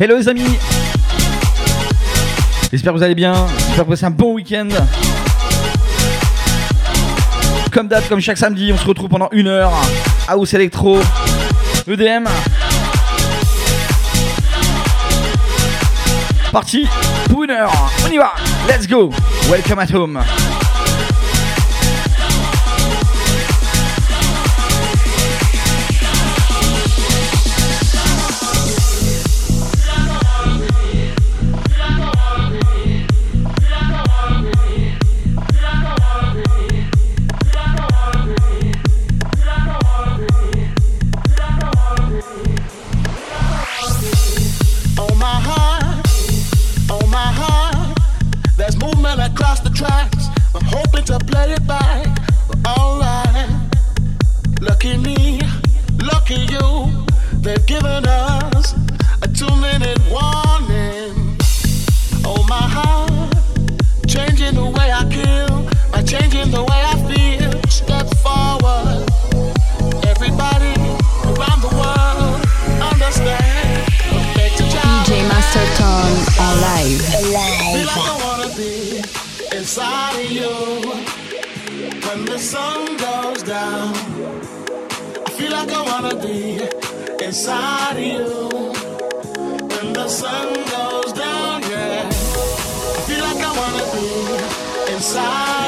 Hello les amis J'espère que vous allez bien, j'espère que vous passez un bon week-end. Comme date, comme chaque samedi, on se retrouve pendant une heure. House Electro, EDM. Parti pour une heure, on y va, let's go, welcome at home. tracks. I'm hoping to play it. Alright. Lucky me, lucky you. They've given us a two minute warning. Oh, my heart. Changing the way I kill, by changing the way I feel. Step forward. Everybody around the world understand. DJ Master alive. Alive. sun goes down, I feel like I wanna be inside you. When the sun goes down, yeah, I feel like I wanna be inside.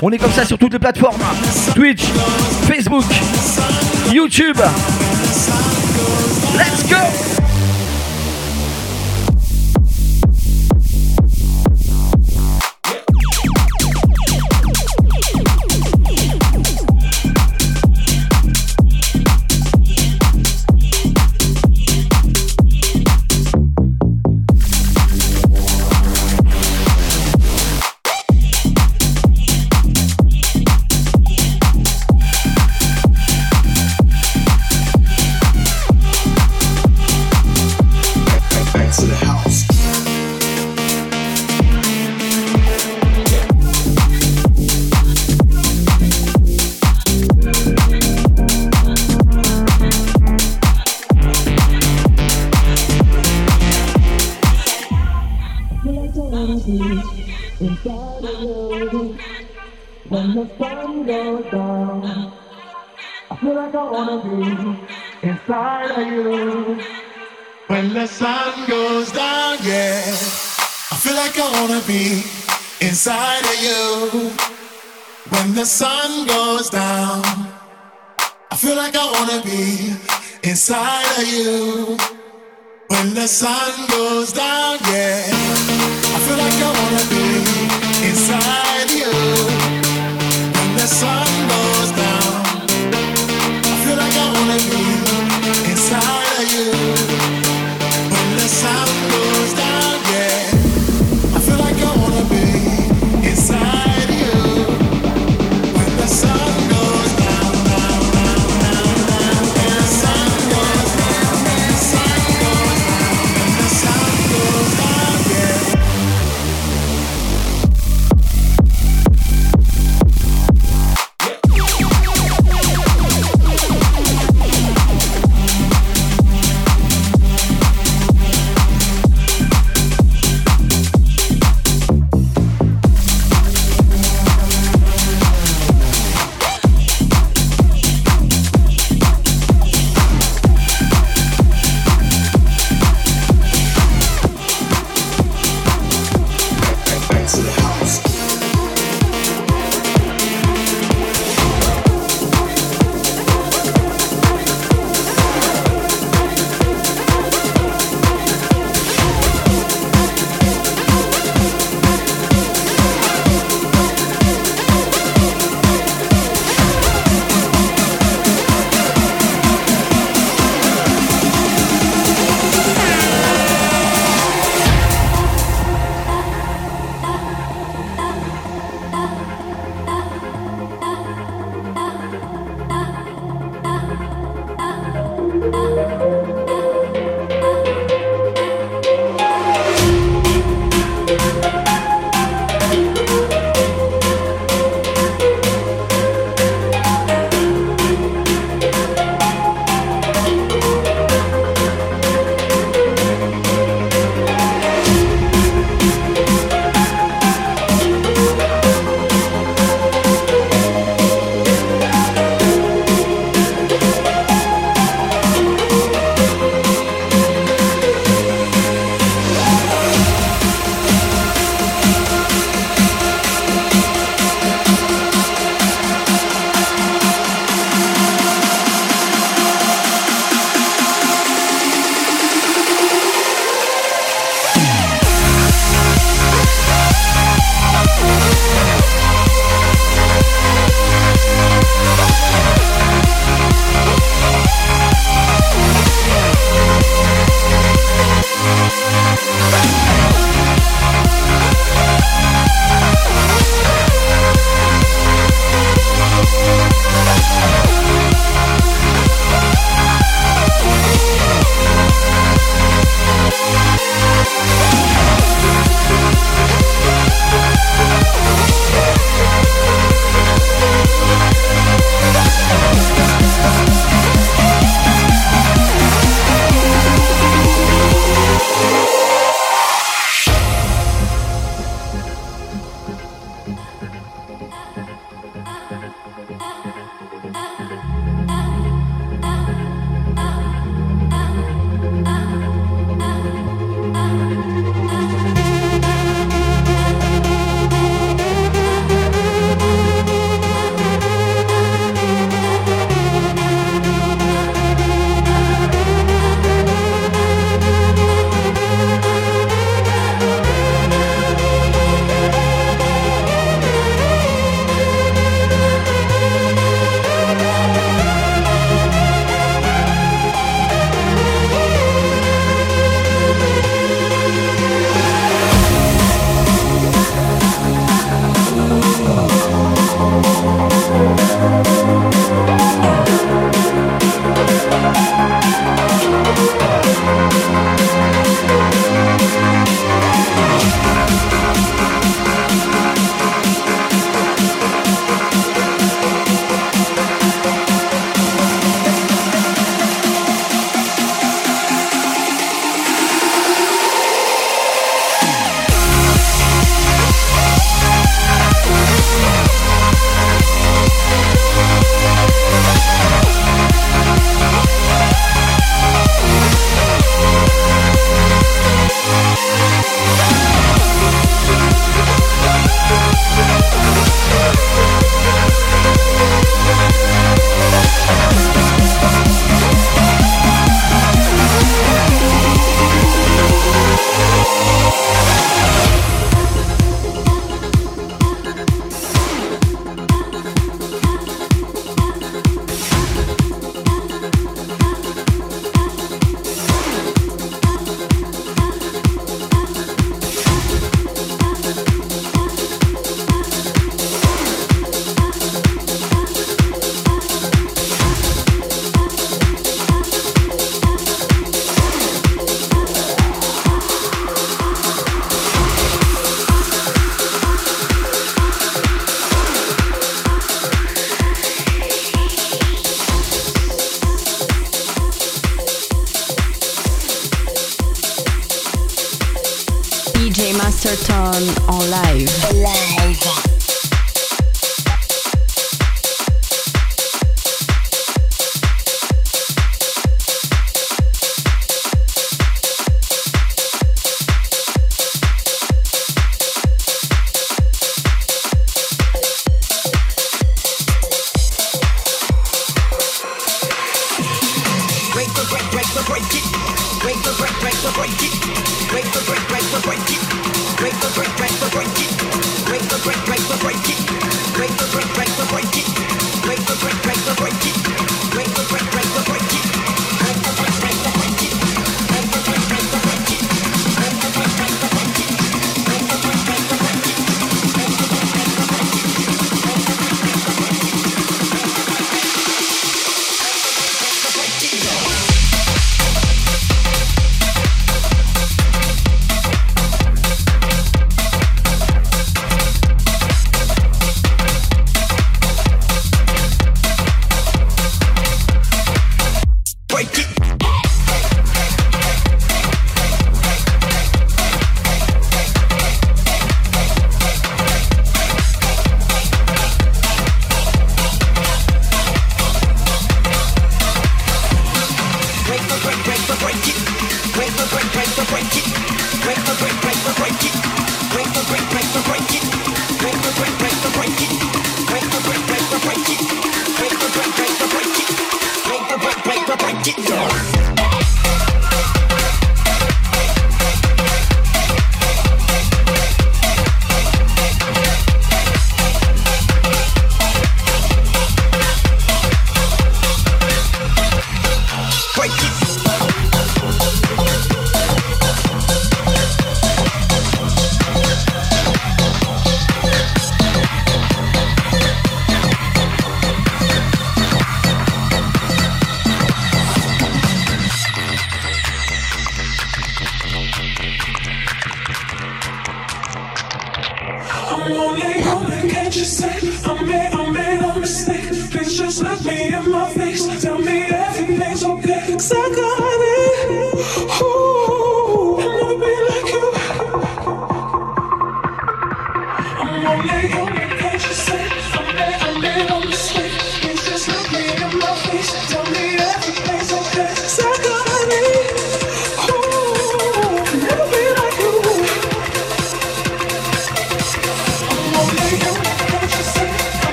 On est comme ça sur toutes les plateformes Twitch, Facebook, YouTube. Let's go!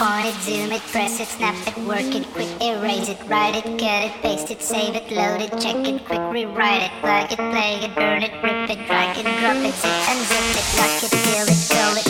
point it, zoom it, press it, snap it, work it, quick erase it, write it, cut it, paste it, save it, load it, check it, quick rewrite it, plug it, play it, burn it, rip it, drag it, drop it, zip unzip it, lock it, fill it, go it.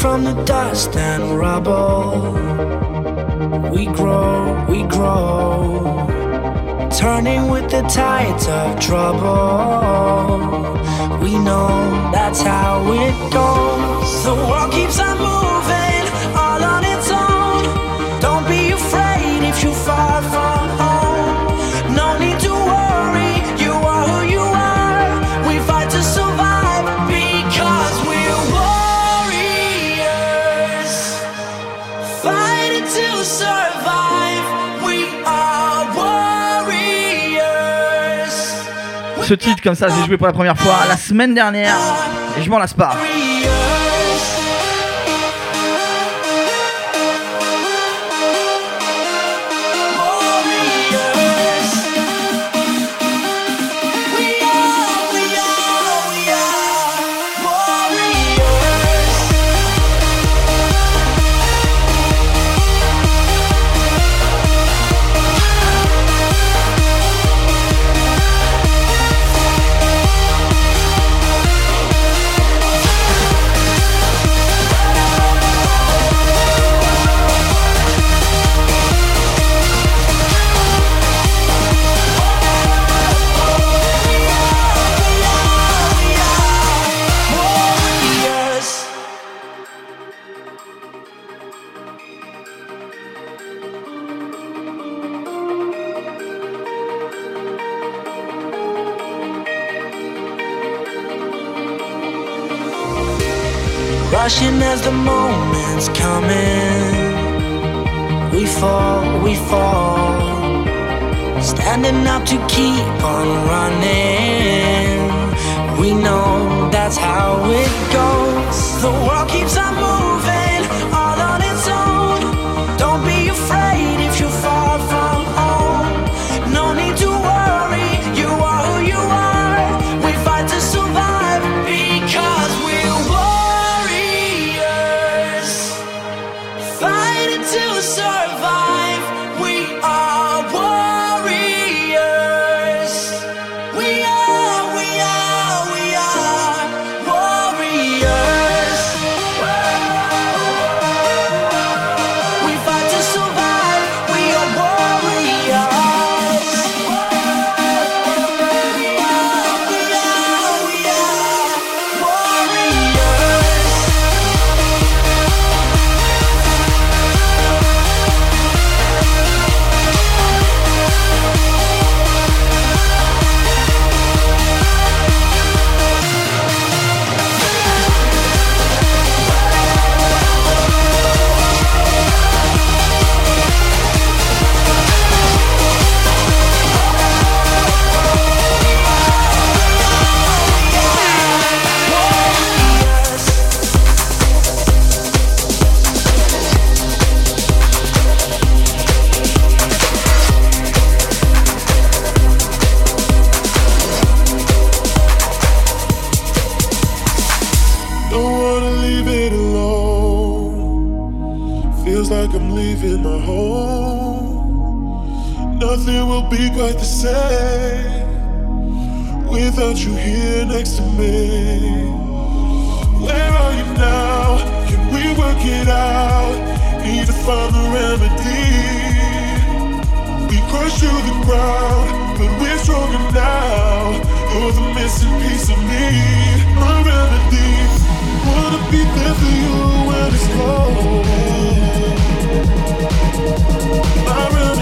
from the dust and rubble. We grow, we grow, turning with the tides of trouble. We know that's how it goes. The world keeps on moving. ce titre comme ça, j'ai joué pour la première fois la semaine dernière et je m'en lasse pas. rushing as the moment's coming. We fall, we fall, standing up to keep on running. We know that's how it goes. The world keeps on moving. broken now. You're the missing piece of me, my remedy. Wanna be there for you when it's cold. My remedy.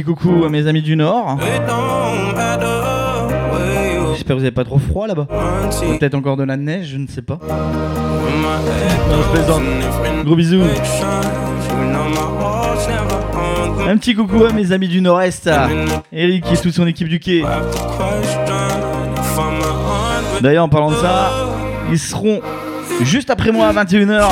petit coucou à mes amis du Nord. J'espère que vous n'avez pas trop froid là-bas. Peut-être encore de la neige, je ne sais pas. Non, je plaisante. Gros bisous. Un petit coucou à mes amis du Nord-Est, Eric et toute son équipe du quai. D'ailleurs, en parlant de ça, ils seront juste après moi à 21h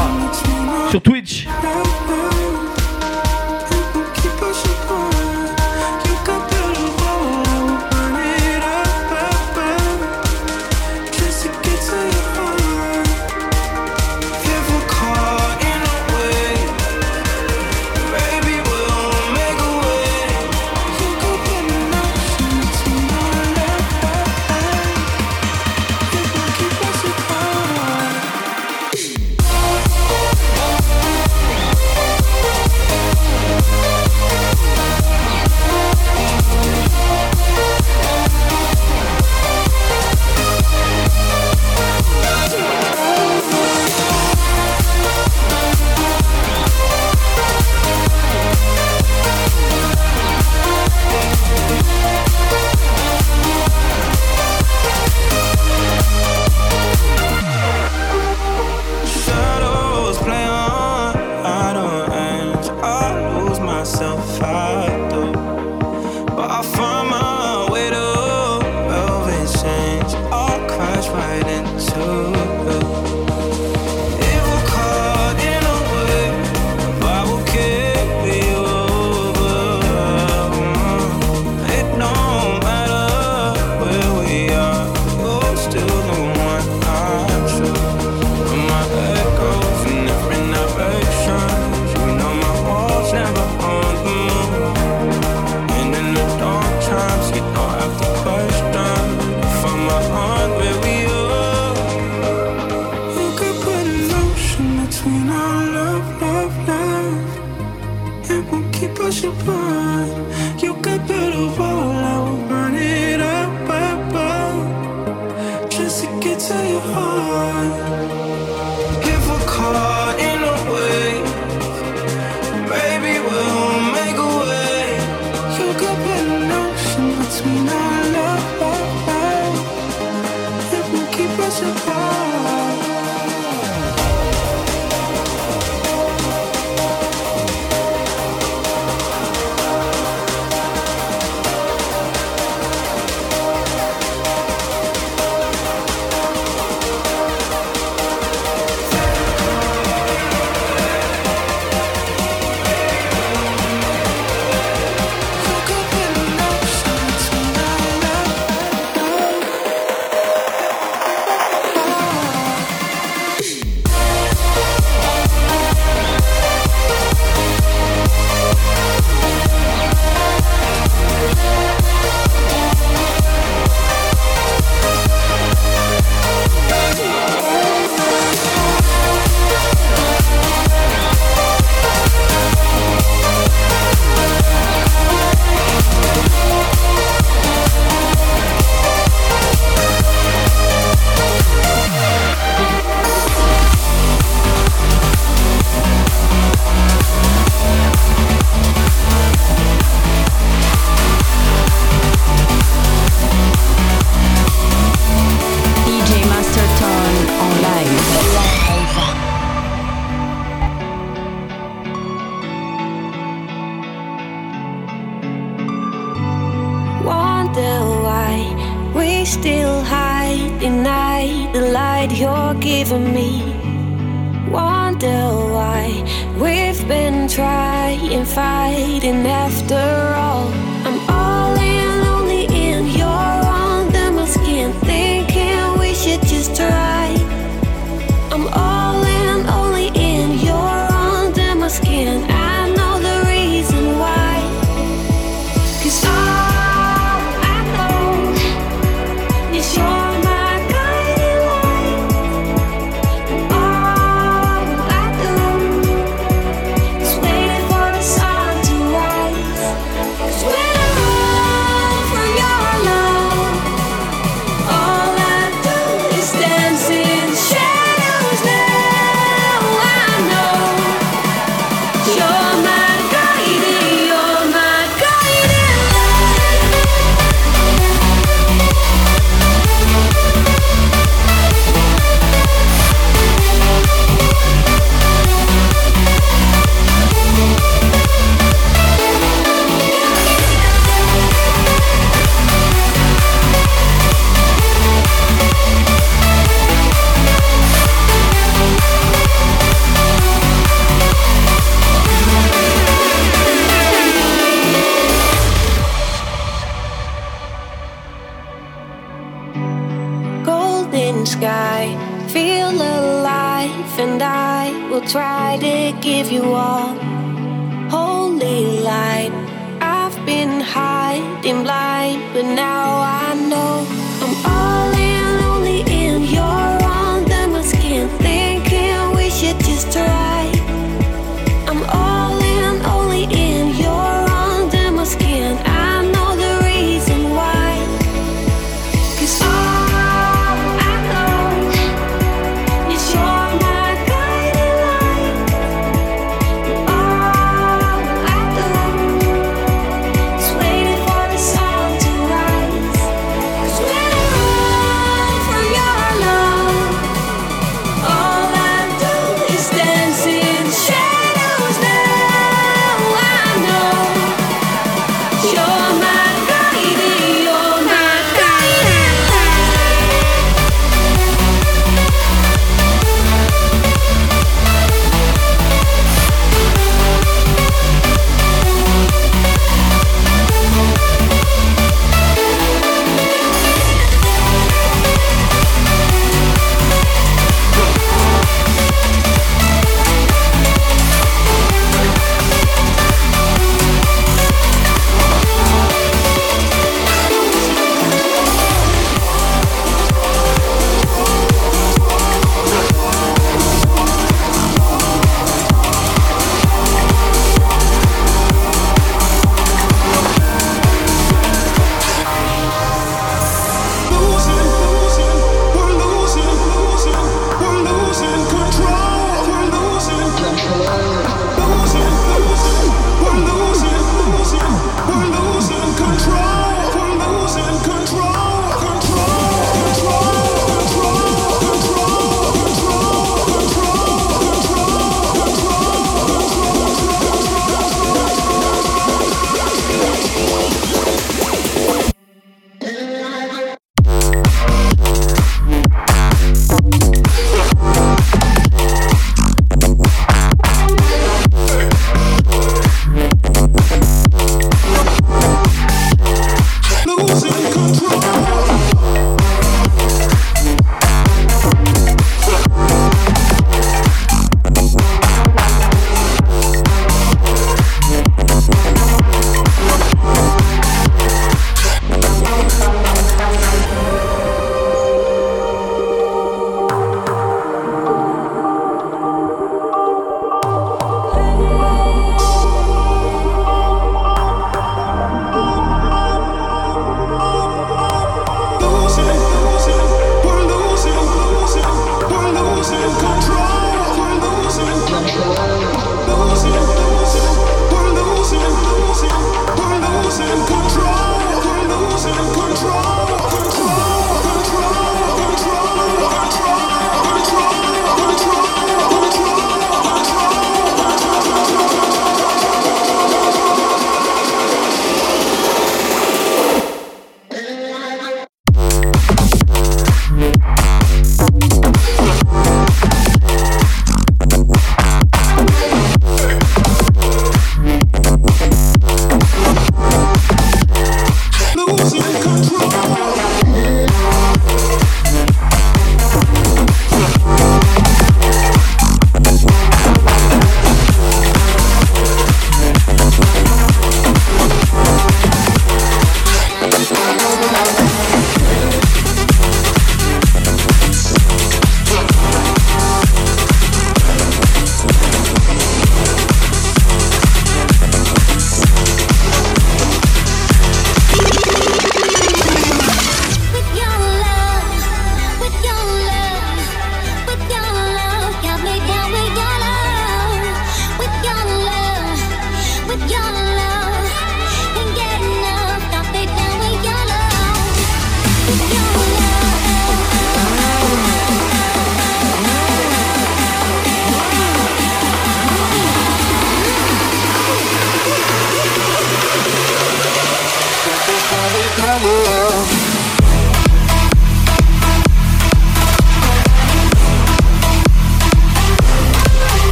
will try to give you all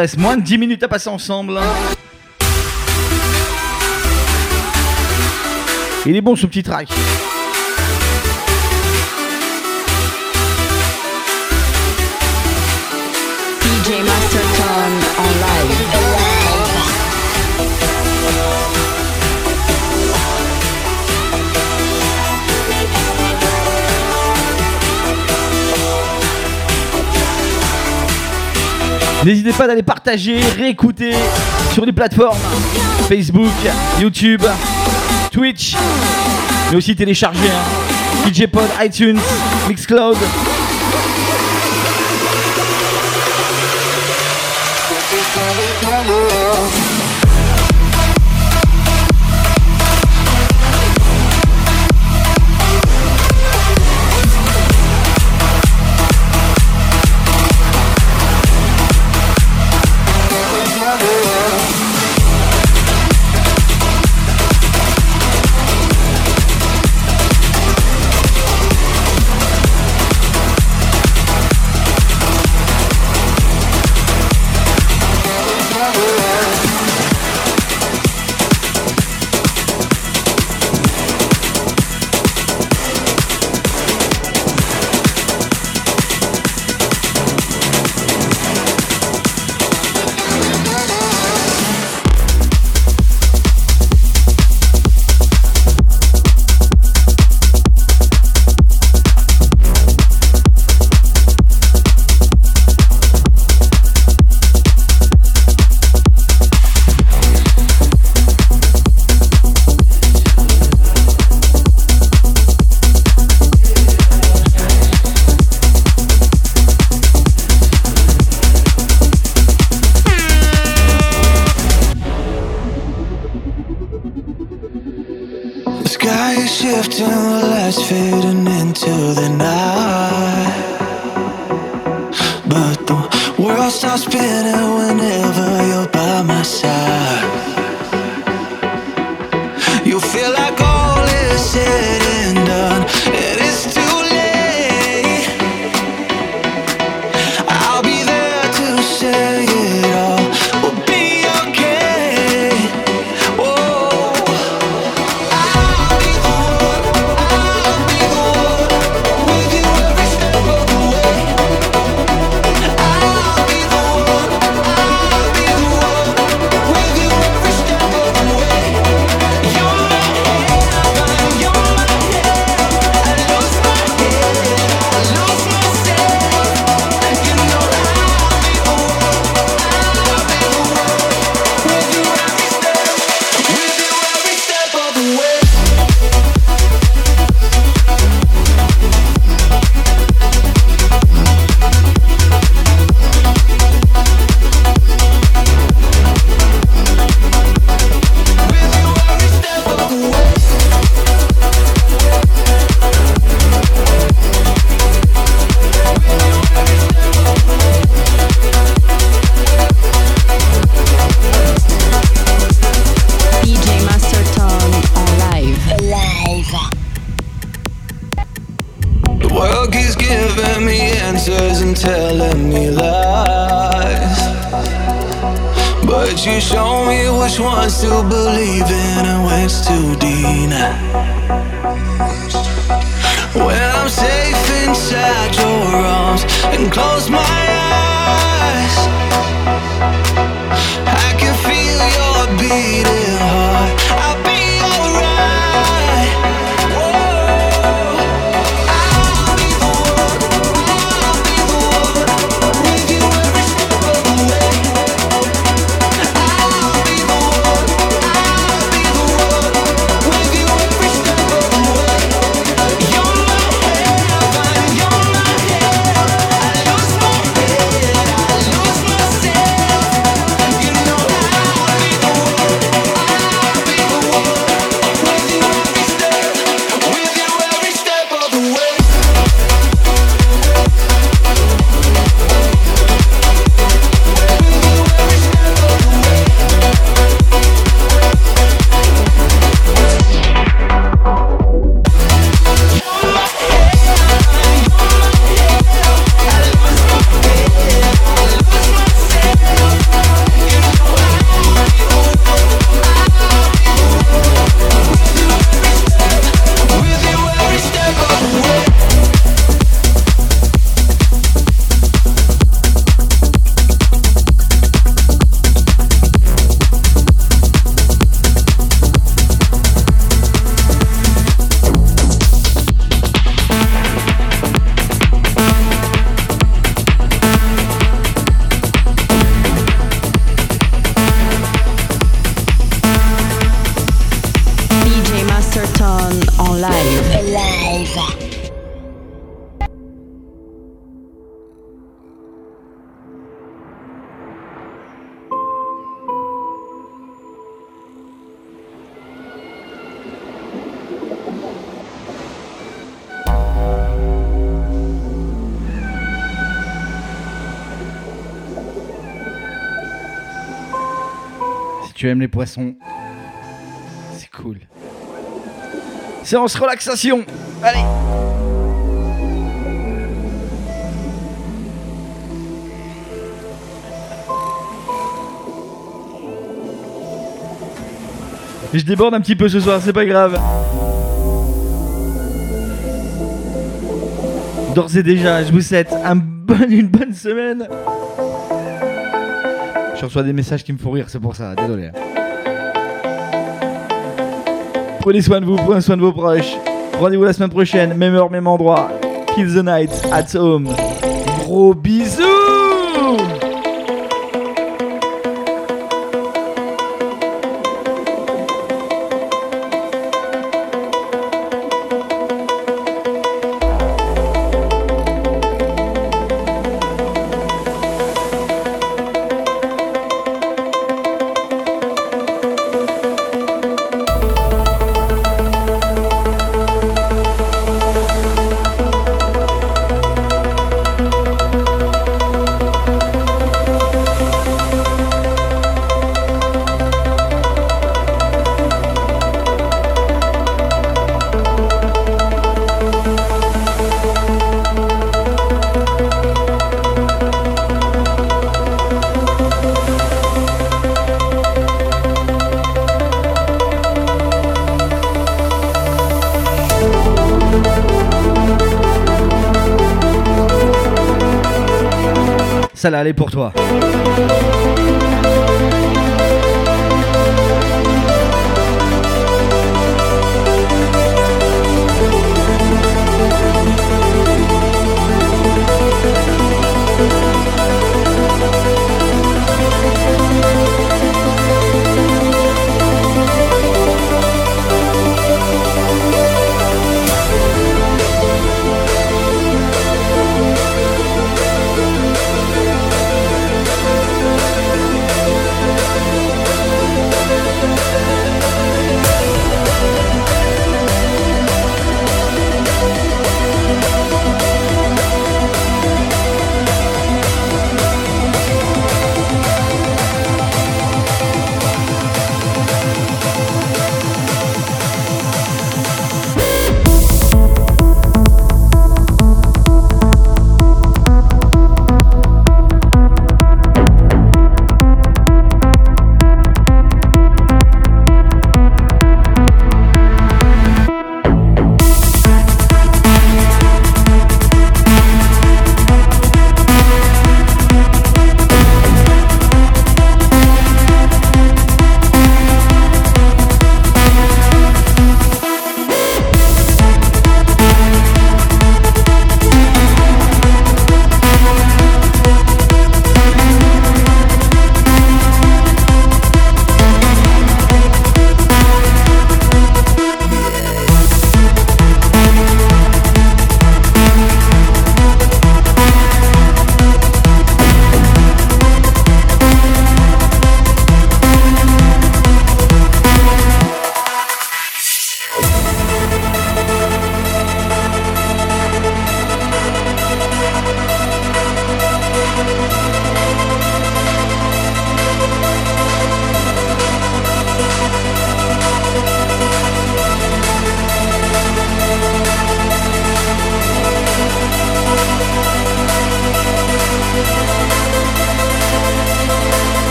reste moins de 10 minutes à passer ensemble. Il est bon ce petit track. N'hésitez pas d'aller partager, réécouter sur les plateformes Facebook, YouTube, Twitch, mais aussi télécharger hein. DJ Pod, iTunes, Mixcloud. Masterton en live. Live. Tu aimes les poissons, c'est cool. Séance relaxation. Allez. Je déborde un petit peu ce soir, c'est pas grave. D'ores et déjà, je vous souhaite une bonne semaine. Je reçois des messages qui me font rire, c'est pour ça, désolé. Prenez soin de vous, prenez soin de vos proches. Rendez-vous la semaine prochaine, même heure, même endroit. Kill the night at home. Gros bisous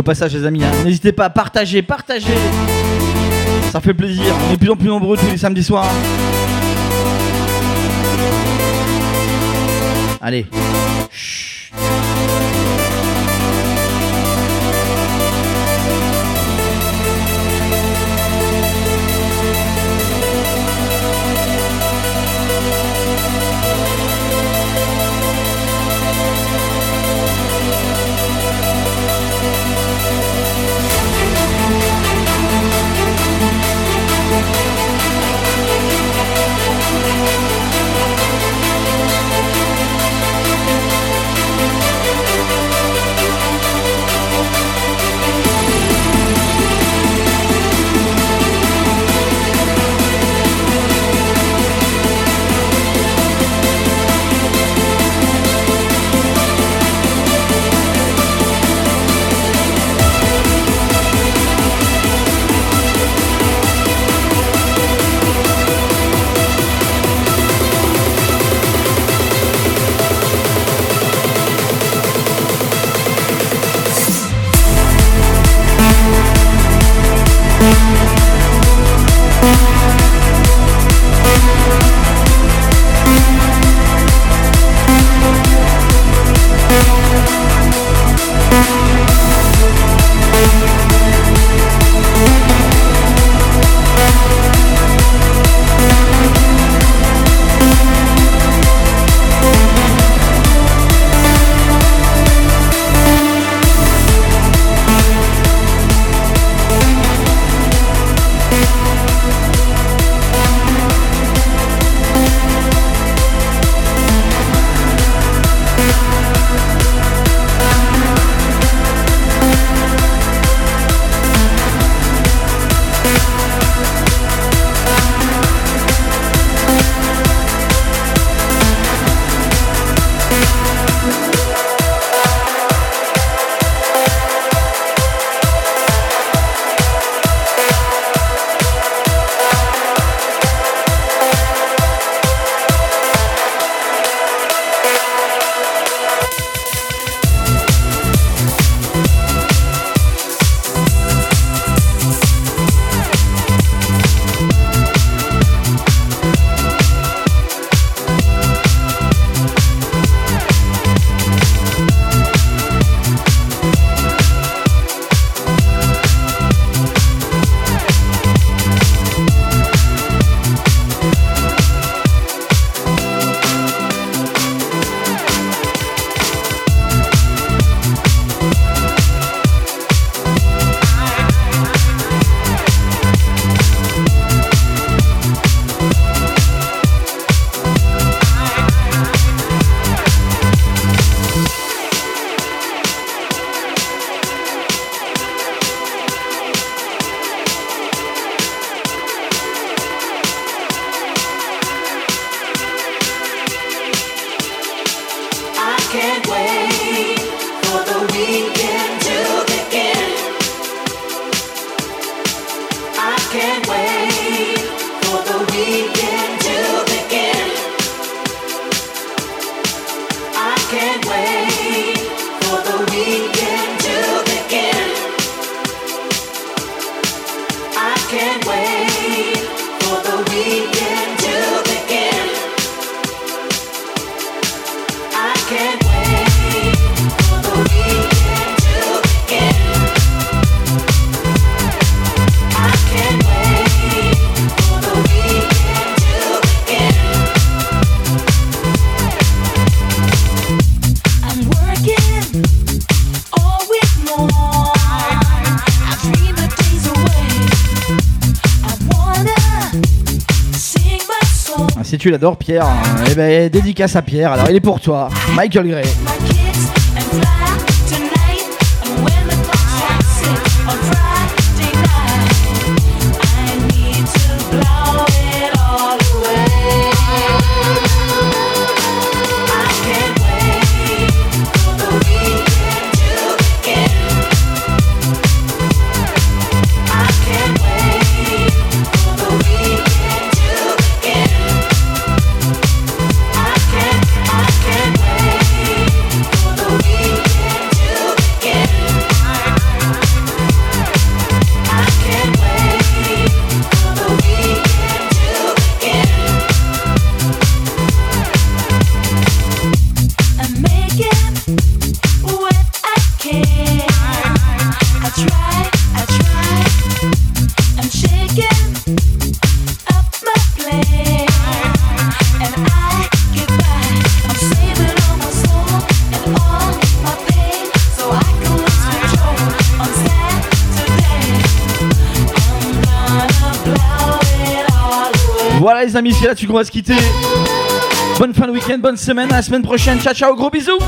au passage, les amis, hein, n'hésitez pas à partager, partager. Ça fait plaisir. On est de plus en plus nombreux tous les samedis soirs. Allez. Tu l'adores, Pierre, euh, eh ben, dédicace à Pierre. Alors, il est pour toi, Michael Gray. Amis, c'est là-dessus qu'on va se quitter. Bonne fin de week-end, bonne semaine, à la semaine prochaine. Ciao, ciao, gros bisous.